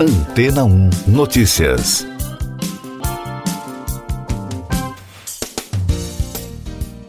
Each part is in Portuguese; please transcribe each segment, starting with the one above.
Antena 1 Notícias.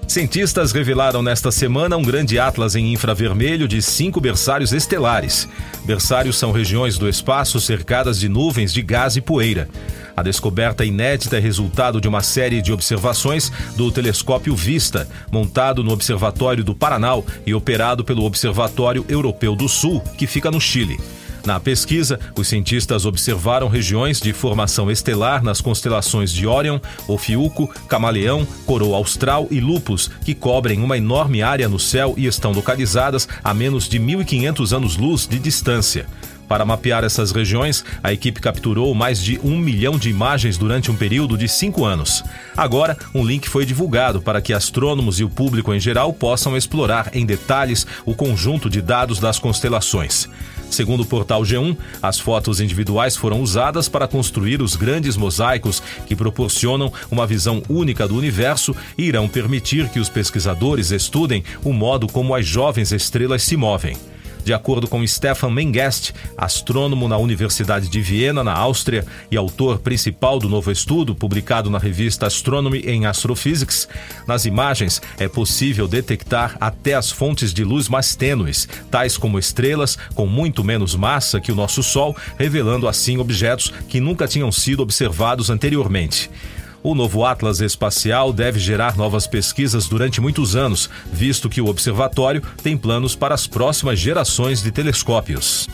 Cientistas revelaram nesta semana um grande atlas em infravermelho de cinco berçários estelares. Berçários são regiões do espaço cercadas de nuvens de gás e poeira. A descoberta inédita é resultado de uma série de observações do telescópio Vista, montado no Observatório do Paranal e operado pelo Observatório Europeu do Sul, que fica no Chile. Na pesquisa, os cientistas observaram regiões de formação estelar nas constelações de Órion, Ofiuco, Camaleão, Coroa Austral e Lupus, que cobrem uma enorme área no céu e estão localizadas a menos de 1.500 anos-luz de distância. Para mapear essas regiões, a equipe capturou mais de um milhão de imagens durante um período de cinco anos. Agora, um link foi divulgado para que astrônomos e o público em geral possam explorar em detalhes o conjunto de dados das constelações. Segundo o portal G1, as fotos individuais foram usadas para construir os grandes mosaicos que proporcionam uma visão única do universo e irão permitir que os pesquisadores estudem o modo como as jovens estrelas se movem. De acordo com Stefan Mengest, astrônomo na Universidade de Viena, na Áustria, e autor principal do novo estudo, publicado na revista Astronomy and Astrophysics, nas imagens é possível detectar até as fontes de luz mais tênues, tais como estrelas com muito menos massa que o nosso Sol, revelando assim objetos que nunca tinham sido observados anteriormente. O novo Atlas Espacial deve gerar novas pesquisas durante muitos anos, visto que o observatório tem planos para as próximas gerações de telescópios.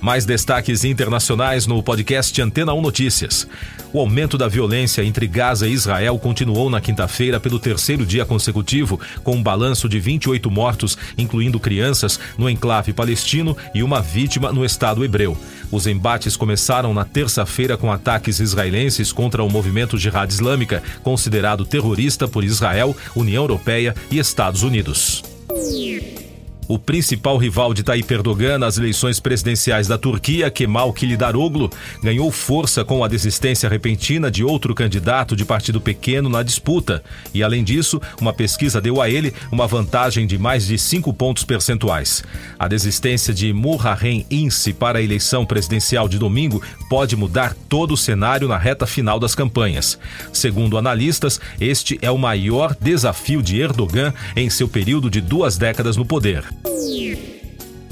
Mais destaques internacionais no podcast Antena 1 Notícias. O aumento da violência entre Gaza e Israel continuou na quinta-feira pelo terceiro dia consecutivo, com um balanço de 28 mortos, incluindo crianças, no enclave palestino e uma vítima no Estado hebreu. Os embates começaram na terça-feira com ataques israelenses contra o movimento Jihad Islâmica, considerado terrorista por Israel, União Europeia e Estados Unidos. O principal rival de Tayyip Erdogan nas eleições presidenciais da Turquia, Kemal Kılıçdaroğlu, ganhou força com a desistência repentina de outro candidato de partido pequeno na disputa. E, além disso, uma pesquisa deu a ele uma vantagem de mais de cinco pontos percentuais. A desistência de Muharrem Ince para a eleição presidencial de domingo pode mudar todo o cenário na reta final das campanhas. Segundo analistas, este é o maior desafio de Erdogan em seu período de duas décadas no poder.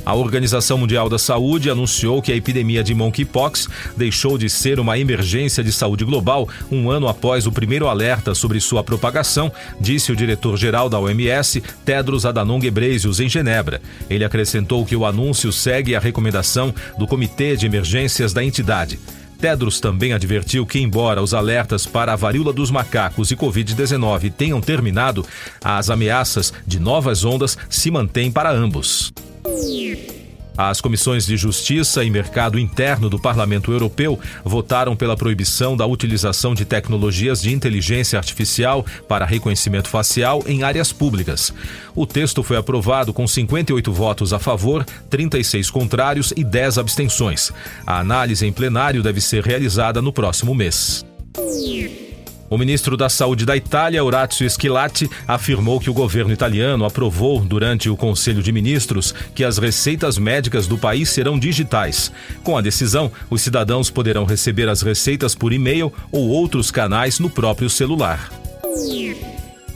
A Organização Mundial da Saúde anunciou que a epidemia de monkeypox deixou de ser uma emergência de saúde global um ano após o primeiro alerta sobre sua propagação, disse o diretor-geral da OMS, Tedros Adhanom Ghebreyesus, em Genebra. Ele acrescentou que o anúncio segue a recomendação do Comitê de Emergências da entidade. Tedros também advertiu que, embora os alertas para a varíola dos macacos e Covid-19 tenham terminado, as ameaças de novas ondas se mantêm para ambos. As comissões de Justiça e Mercado Interno do Parlamento Europeu votaram pela proibição da utilização de tecnologias de inteligência artificial para reconhecimento facial em áreas públicas. O texto foi aprovado com 58 votos a favor, 36 contrários e 10 abstenções. A análise em plenário deve ser realizada no próximo mês. O ministro da Saúde da Itália, Orazio Schilatti, afirmou que o governo italiano aprovou, durante o Conselho de Ministros, que as receitas médicas do país serão digitais. Com a decisão, os cidadãos poderão receber as receitas por e-mail ou outros canais no próprio celular.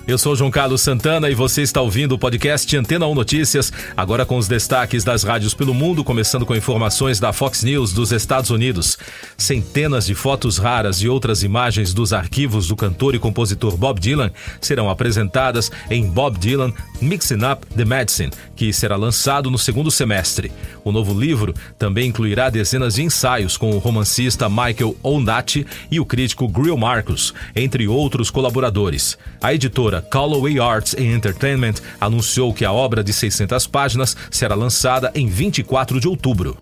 Eu sou João Carlos Santana e você está ouvindo o podcast Antena 1 Notícias, agora com os destaques das rádios pelo mundo, começando com informações da Fox News dos Estados Unidos. Centenas de fotos raras e outras imagens dos arquivos do cantor e compositor Bob Dylan serão apresentadas em Bob Dylan Mixing Up the Medicine, que será lançado no segundo semestre. O novo livro também incluirá dezenas de ensaios com o romancista Michael Ondaatje e o crítico Grill Marcus, entre outros colaboradores. A editora Callaway Arts Entertainment anunciou que a obra de 600 páginas será lançada em 24 de outubro.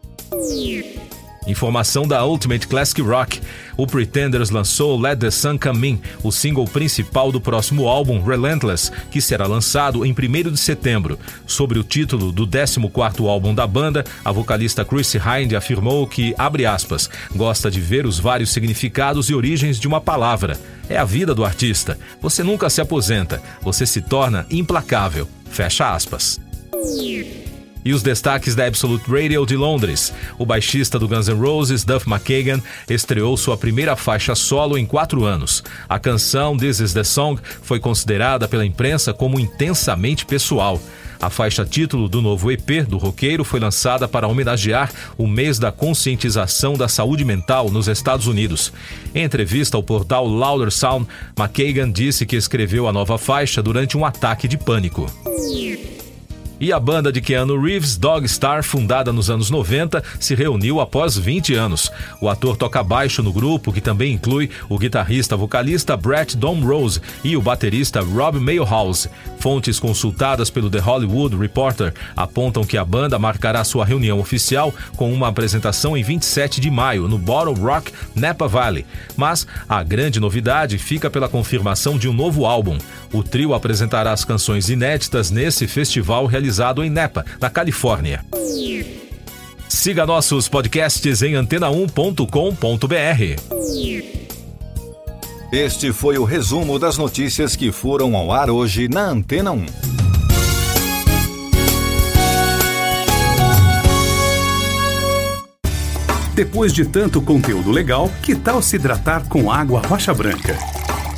Informação da Ultimate Classic Rock. O Pretenders lançou Let the Sun Come In, o single principal do próximo álbum Relentless, que será lançado em 1 de setembro. Sobre o título do 14º álbum da banda, a vocalista Chrissy Hind afirmou que, abre aspas, gosta de ver os vários significados e origens de uma palavra. É a vida do artista. Você nunca se aposenta, você se torna implacável. Fecha aspas. E os destaques da Absolute Radio de Londres. O baixista do Guns N' Roses, Duff McKagan, estreou sua primeira faixa solo em quatro anos. A canção This Is The Song foi considerada pela imprensa como intensamente pessoal. A faixa título do novo EP do roqueiro foi lançada para homenagear o mês da conscientização da saúde mental nos Estados Unidos. Em entrevista ao portal Louder Sound, McKagan disse que escreveu a nova faixa durante um ataque de pânico. E a banda de Keanu Reeves, Dog Star, fundada nos anos 90, se reuniu após 20 anos. O ator toca baixo no grupo, que também inclui o guitarrista vocalista Brett Domrose e o baterista Rob Mayhouse. Fontes consultadas pelo The Hollywood Reporter apontam que a banda marcará sua reunião oficial com uma apresentação em 27 de maio no Bottle Rock, Napa Valley. Mas a grande novidade fica pela confirmação de um novo álbum. O trio apresentará as canções inéditas nesse festival realizado em Napa, na Califórnia. Siga nossos podcasts em antena1.com.br. Este foi o resumo das notícias que foram ao ar hoje na Antena 1. Depois de tanto conteúdo legal, que tal se hidratar com água rocha branca?